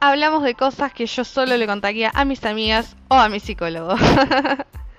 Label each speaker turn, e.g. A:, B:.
A: hablamos de cosas que yo solo le contaría a mis amigas o a mi psicólogo.